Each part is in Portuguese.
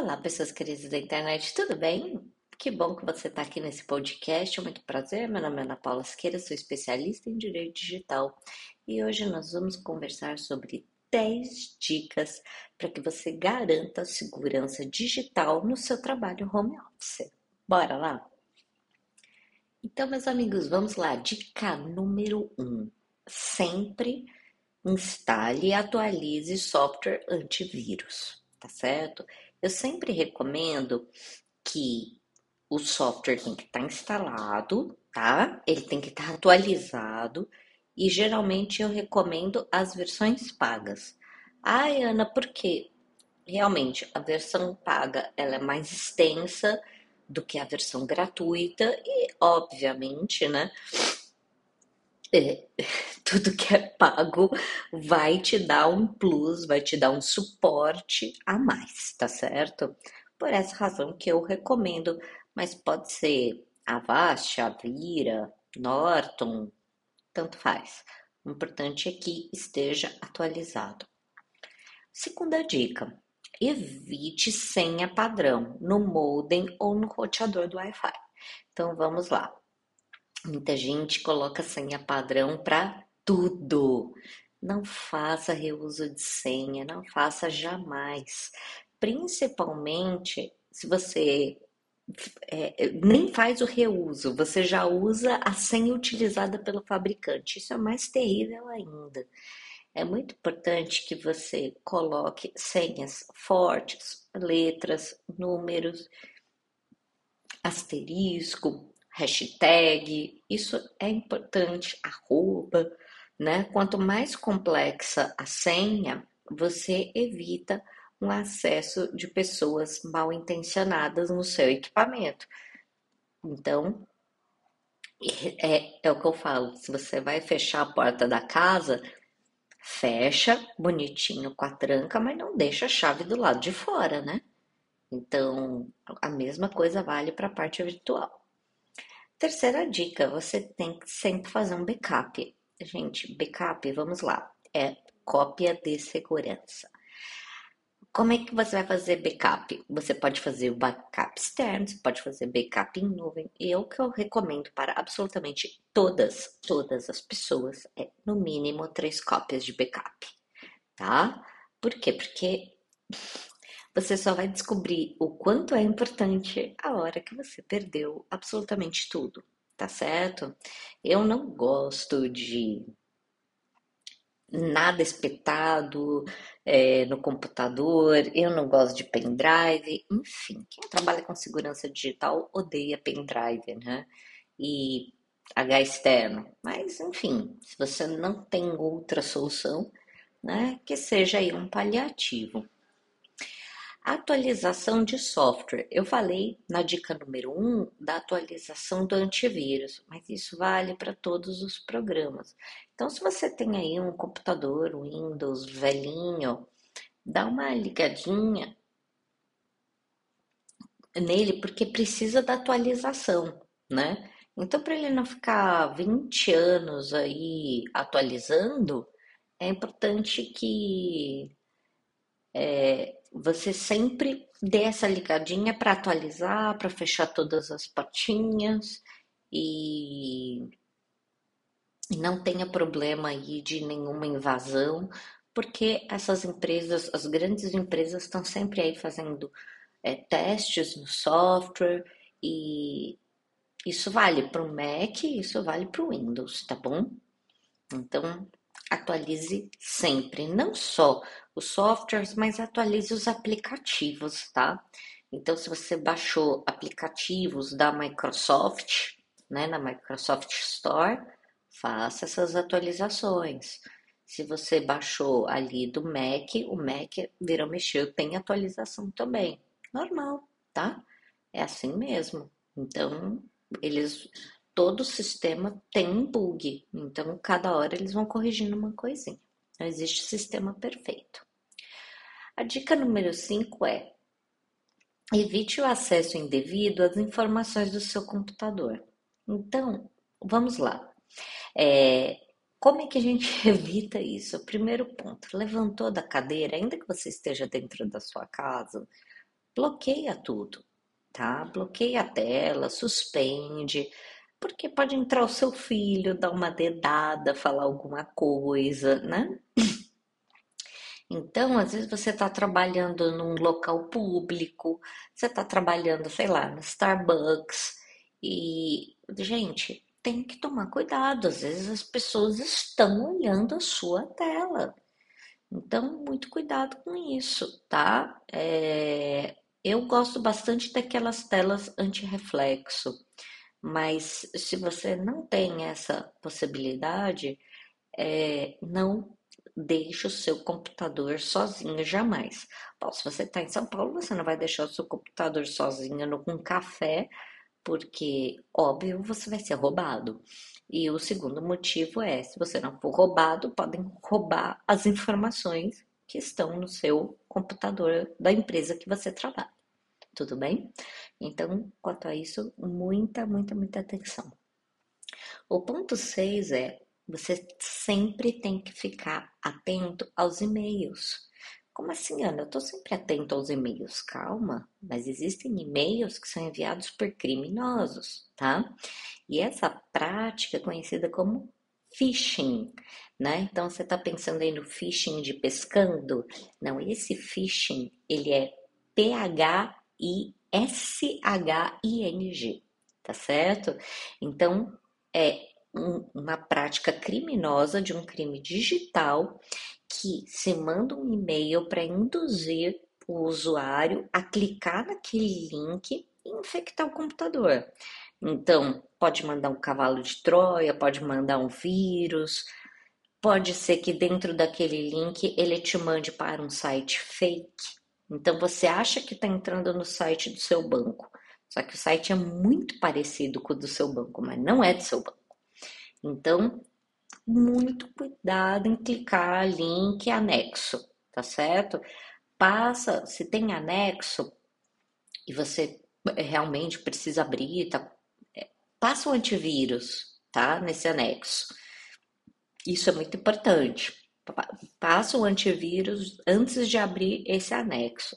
Olá, pessoas queridas da internet, tudo bem? Que bom que você está aqui nesse podcast. Muito prazer, meu nome é Ana Paula Siqueira, sou especialista em direito digital e hoje nós vamos conversar sobre 10 dicas para que você garanta segurança digital no seu trabalho home office. Bora lá? Então, meus amigos, vamos lá. Dica número 1: um, sempre instale e atualize software antivírus, tá certo? Eu sempre recomendo que o software tem que estar tá instalado, tá? Ele tem que estar tá atualizado e geralmente eu recomendo as versões pagas. Ai, Ana, por quê? Realmente, a versão paga ela é mais extensa do que a versão gratuita e, obviamente, né? É, tudo que é pago vai te dar um plus, vai te dar um suporte a mais, tá certo? Por essa razão que eu recomendo, mas pode ser Avast, Avira, Norton, tanto faz. O importante é que esteja atualizado. Segunda dica: evite senha padrão no modem ou no roteador do Wi-Fi. Então vamos lá. Muita gente coloca senha padrão para tudo. Não faça reuso de senha, não faça jamais. Principalmente se você é, nem faz o reuso, você já usa a senha utilizada pelo fabricante. Isso é mais terrível ainda. É muito importante que você coloque senhas fortes, letras, números, asterisco, hashtag, isso é importante, arroba, né? Quanto mais complexa a senha, você evita um acesso de pessoas mal intencionadas no seu equipamento. Então, é, é o que eu falo: se você vai fechar a porta da casa, fecha bonitinho com a tranca, mas não deixa a chave do lado de fora, né? Então, a mesma coisa vale para a parte virtual. Terceira dica, você tem que sempre fazer um backup. Gente, backup, vamos lá, é cópia de segurança. Como é que você vai fazer backup? Você pode fazer o backup externo, você pode fazer backup em nuvem. E o que eu recomendo para absolutamente todas, todas as pessoas é no mínimo três cópias de backup, tá? Por quê? Porque você só vai descobrir o quanto é importante a hora que você perdeu absolutamente tudo, tá certo? Eu não gosto de nada espetado é, no computador, eu não gosto de pendrive, enfim, quem trabalha com segurança digital odeia pendrive, né? E H externo, mas enfim, se você não tem outra solução, né, que seja aí um paliativo. Atualização de software. Eu falei na dica número 1 um, da atualização do antivírus, mas isso vale para todos os programas. Então, se você tem aí um computador Windows velhinho, dá uma ligadinha nele, porque precisa da atualização, né? Então, para ele não ficar 20 anos aí atualizando, é importante que é, você sempre dê essa ligadinha para atualizar, para fechar todas as patinhas e, não tenha problema aí de nenhuma invasão, porque essas empresas, as grandes empresas estão sempre aí fazendo é, testes no software e isso vale para o Mac, isso vale para o Windows, tá bom? Então atualize sempre, não só os softwares, mas atualize os aplicativos, tá? Então, se você baixou aplicativos da Microsoft, né, na Microsoft Store, faça essas atualizações. Se você baixou ali do Mac, o Mac virou mexeu, tem atualização também. Normal, tá? É assim mesmo. Então, eles todo o sistema tem um bug. Então, cada hora eles vão corrigindo uma coisinha. Não existe sistema perfeito. A dica número 5 é: evite o acesso indevido às informações do seu computador. Então, vamos lá. É, como é que a gente evita isso? Primeiro ponto: levantou da cadeira, ainda que você esteja dentro da sua casa, bloqueia tudo, tá? Bloqueia a tela, suspende, porque pode entrar o seu filho, dar uma dedada, falar alguma coisa, né? Então, às vezes você está trabalhando num local público, você está trabalhando, sei lá, no Starbucks, e, gente, tem que tomar cuidado, às vezes as pessoas estão olhando a sua tela. Então, muito cuidado com isso, tá? É, eu gosto bastante daquelas telas anti-reflexo, mas se você não tem essa possibilidade, é, não deixe o seu computador sozinho jamais. Bom, se você está em São Paulo, você não vai deixar o seu computador sozinho com café, porque, óbvio, você vai ser roubado. E o segundo motivo é, se você não for roubado, podem roubar as informações que estão no seu computador da empresa que você trabalha. Tudo bem? Então, quanto a isso, muita, muita, muita atenção. O ponto 6 é você sempre tem que ficar atento aos e-mails. Como assim, Ana? Eu estou sempre atento aos e-mails. Calma, mas existem e-mails que são enviados por criminosos, tá? E essa prática é conhecida como phishing, né? Então você está pensando aí no phishing de pescando? Não, esse phishing ele é P-H-I-S-H-I-N-G, tá certo? Então é uma prática criminosa de um crime digital que se manda um e-mail para induzir o usuário a clicar naquele link e infectar o computador. Então, pode mandar um cavalo de Troia, pode mandar um vírus, pode ser que dentro daquele link ele te mande para um site fake. Então, você acha que está entrando no site do seu banco, só que o site é muito parecido com o do seu banco, mas não é do seu banco. Então, muito cuidado em clicar link anexo, tá certo? Passa, se tem anexo e você realmente precisa abrir, tá? É, passa o antivírus, tá? Nesse anexo. Isso é muito importante. Passa o antivírus antes de abrir esse anexo.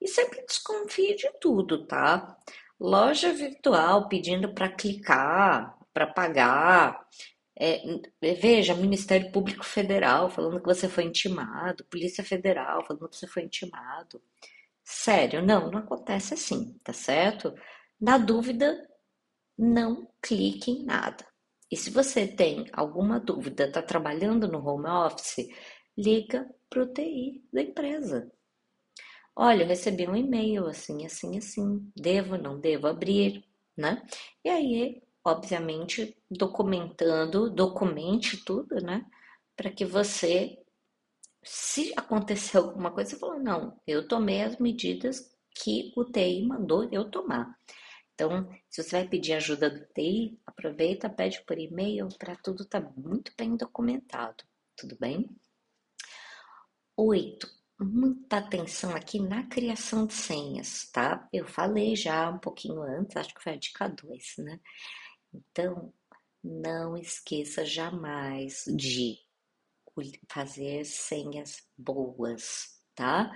E sempre desconfie de tudo, tá? Loja virtual pedindo para clicar, para pagar. É, veja, Ministério Público Federal falando que você foi intimado, Polícia Federal falando que você foi intimado. Sério, não, não acontece assim, tá certo? Na dúvida, não clique em nada. E se você tem alguma dúvida, está trabalhando no home office, liga para o TI da empresa. Olha, eu recebi um e-mail assim, assim, assim, devo, não devo abrir, né? E aí obviamente, documentando, documente tudo, né? Para que você, se acontecer alguma coisa, você fala, não, eu tomei as medidas que o TI mandou eu tomar. Então, se você vai pedir ajuda do TI, aproveita, pede por e-mail para tudo estar tá muito bem documentado, tudo bem? Oito, muita atenção aqui na criação de senhas, tá? Eu falei já um pouquinho antes, acho que foi a dica 2, né? Então, não esqueça jamais de fazer senhas boas, tá?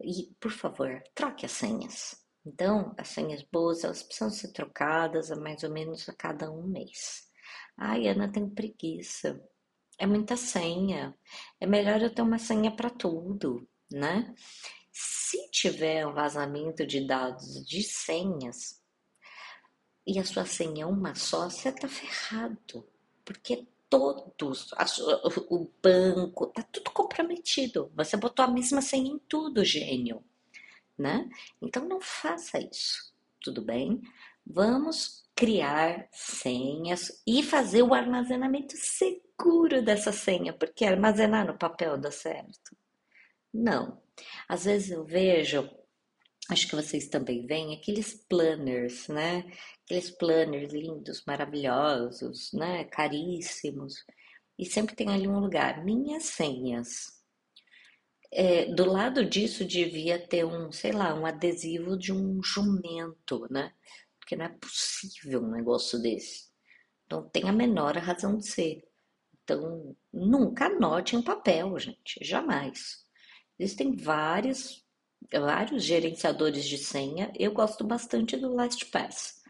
E, por favor, troque as senhas. Então, as senhas boas, elas precisam ser trocadas a mais ou menos a cada um mês. Ai, Ana, tem preguiça. É muita senha. É melhor eu ter uma senha para tudo, né? Se tiver um vazamento de dados de senhas, e a sua senha é uma só, você tá ferrado. Porque todos, o banco, tá tudo comprometido. Você botou a mesma senha em tudo, gênio. Né? Então não faça isso, tudo bem? Vamos criar senhas e fazer o armazenamento seguro dessa senha, porque armazenar no papel dá certo? Não. Às vezes eu vejo, acho que vocês também veem, aqueles planners, né? aqueles planners lindos, maravilhosos, né, caríssimos, e sempre tem ali um lugar, minhas senhas. É, do lado disso devia ter um, sei lá, um adesivo de um jumento, né? Porque não é possível um negócio desse. Não tem a menor razão de ser. Então, nunca anote em papel, gente, jamais. Existem vários vários gerenciadores de senha. Eu gosto bastante do LastPass,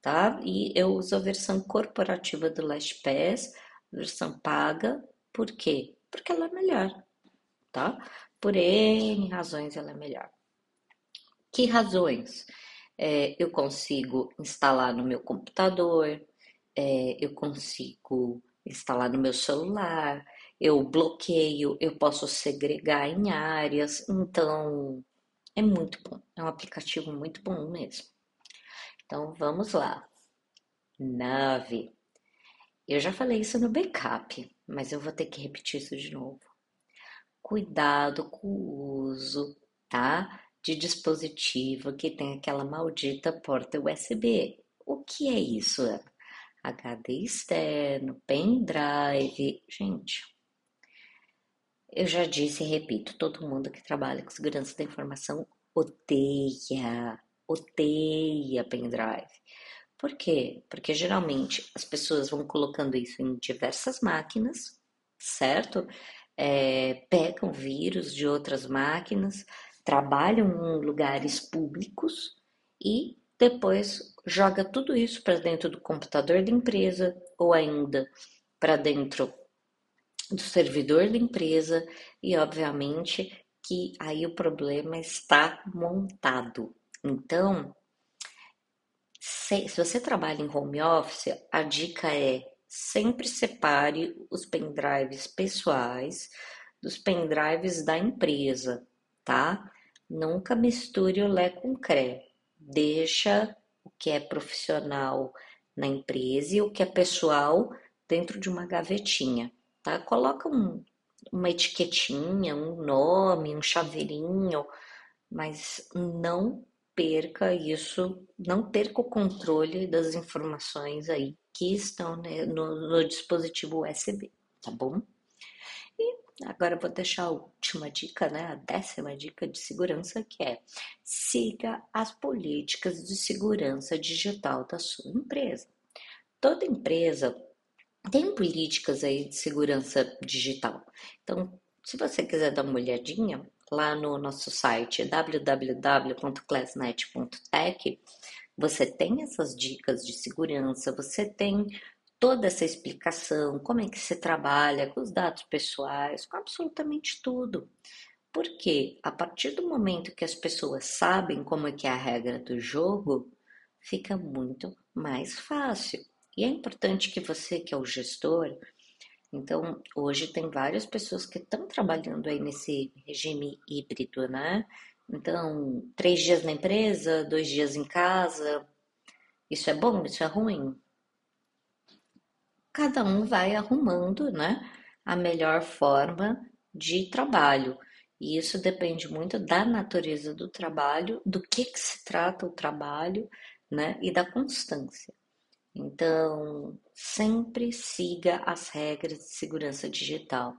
tá? E eu uso a versão corporativa do LastPass, versão paga. Por quê? Porque ela é melhor, tá? Por N razões ela é melhor. Que razões? É, eu consigo instalar no meu computador, é, eu consigo instalar no meu celular, eu bloqueio, eu posso segregar em áreas, então é muito bom, é um aplicativo muito bom mesmo. Então vamos lá. Nave. Eu já falei isso no backup, mas eu vou ter que repetir isso de novo. Cuidado com o uso, tá? De dispositivo que tem aquela maldita porta USB. O que é isso, HD externo, pendrive. Gente, eu já disse e repito, todo mundo que trabalha com segurança da informação odeia, odeia pendrive. Por quê? Porque geralmente as pessoas vão colocando isso em diversas máquinas, certo? É, pegam vírus de outras máquinas, trabalham em lugares públicos e depois joga tudo isso para dentro do computador da empresa ou ainda para dentro do servidor da empresa e, obviamente, que aí o problema está montado. Então, se, se você trabalha em home office, a dica é sempre separe os pendrives pessoais dos pendrives da empresa, tá? Nunca misture o Lé com Cré. Deixa o que é profissional na empresa e o que é pessoal dentro de uma gavetinha tá? Coloca um, uma etiquetinha, um nome, um chaveirinho, mas não perca isso, não perca o controle das informações aí que estão né, no, no dispositivo USB, tá bom? E agora vou deixar a última dica, né, a décima dica de segurança, que é siga as políticas de segurança digital da sua empresa. Toda empresa tem políticas aí de segurança digital. Então, se você quiser dar uma olhadinha lá no nosso site www.classnet.tech, você tem essas dicas de segurança, você tem toda essa explicação, como é que se trabalha com os dados pessoais, com absolutamente tudo. Porque a partir do momento que as pessoas sabem como é que é a regra do jogo, fica muito mais fácil. E é importante que você, que é o gestor, então hoje tem várias pessoas que estão trabalhando aí nesse regime híbrido, né? Então, três dias na empresa, dois dias em casa. Isso é bom? Isso é ruim? Cada um vai arrumando, né? A melhor forma de trabalho. E isso depende muito da natureza do trabalho, do que, que se trata o trabalho, né? E da constância. Então, sempre siga as regras de segurança digital.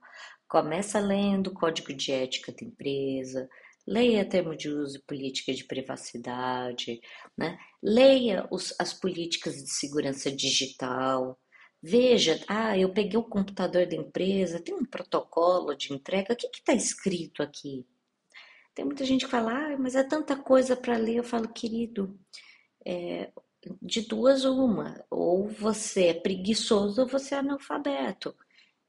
Começa lendo o código de ética da empresa, leia termo de uso e política de privacidade, né? leia os, as políticas de segurança digital. Veja, ah, eu peguei o computador da empresa, tem um protocolo de entrega, o que está escrito aqui? Tem muita gente que fala, ah, mas é tanta coisa para ler. Eu falo, querido, é, de duas uma, ou você é preguiçoso ou você é analfabeto.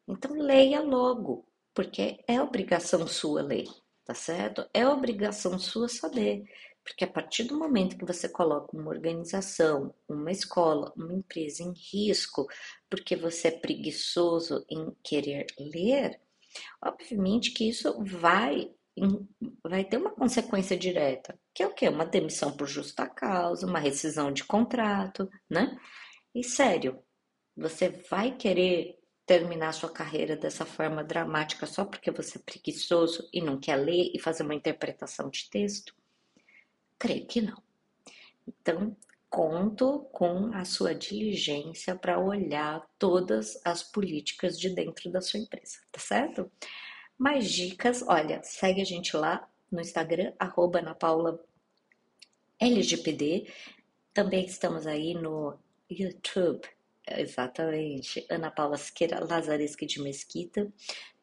Então leia logo, porque é obrigação sua ler, tá certo? É obrigação sua saber, porque a partir do momento que você coloca uma organização, uma escola, uma empresa em risco, porque você é preguiçoso em querer ler, obviamente que isso vai vai ter uma consequência direta, que é o quê? Uma demissão por justa causa, uma rescisão de contrato, né? E sério, você vai querer terminar sua carreira dessa forma dramática só porque você é preguiçoso e não quer ler e fazer uma interpretação de texto? Creio que não. Então, conto com a sua diligência para olhar todas as políticas de dentro da sua empresa, tá certo? Mais dicas, olha, segue a gente lá no Instagram, arroba LGPD. Também estamos aí no YouTube, exatamente, Ana Paula Siqueira Lazaresque de Mesquita.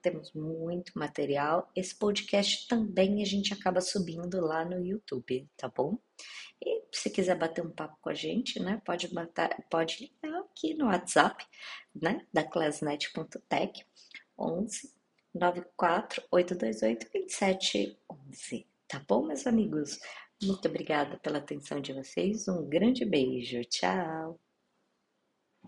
temos muito material. Esse podcast também a gente acaba subindo lá no YouTube, tá bom? E se quiser bater um papo com a gente, né, pode, bater, pode ligar aqui no WhatsApp, né, da classnet.tech 11 94 828 2711. Tá bom, meus amigos? Muito obrigada pela atenção de vocês. Um grande beijo. Tchau.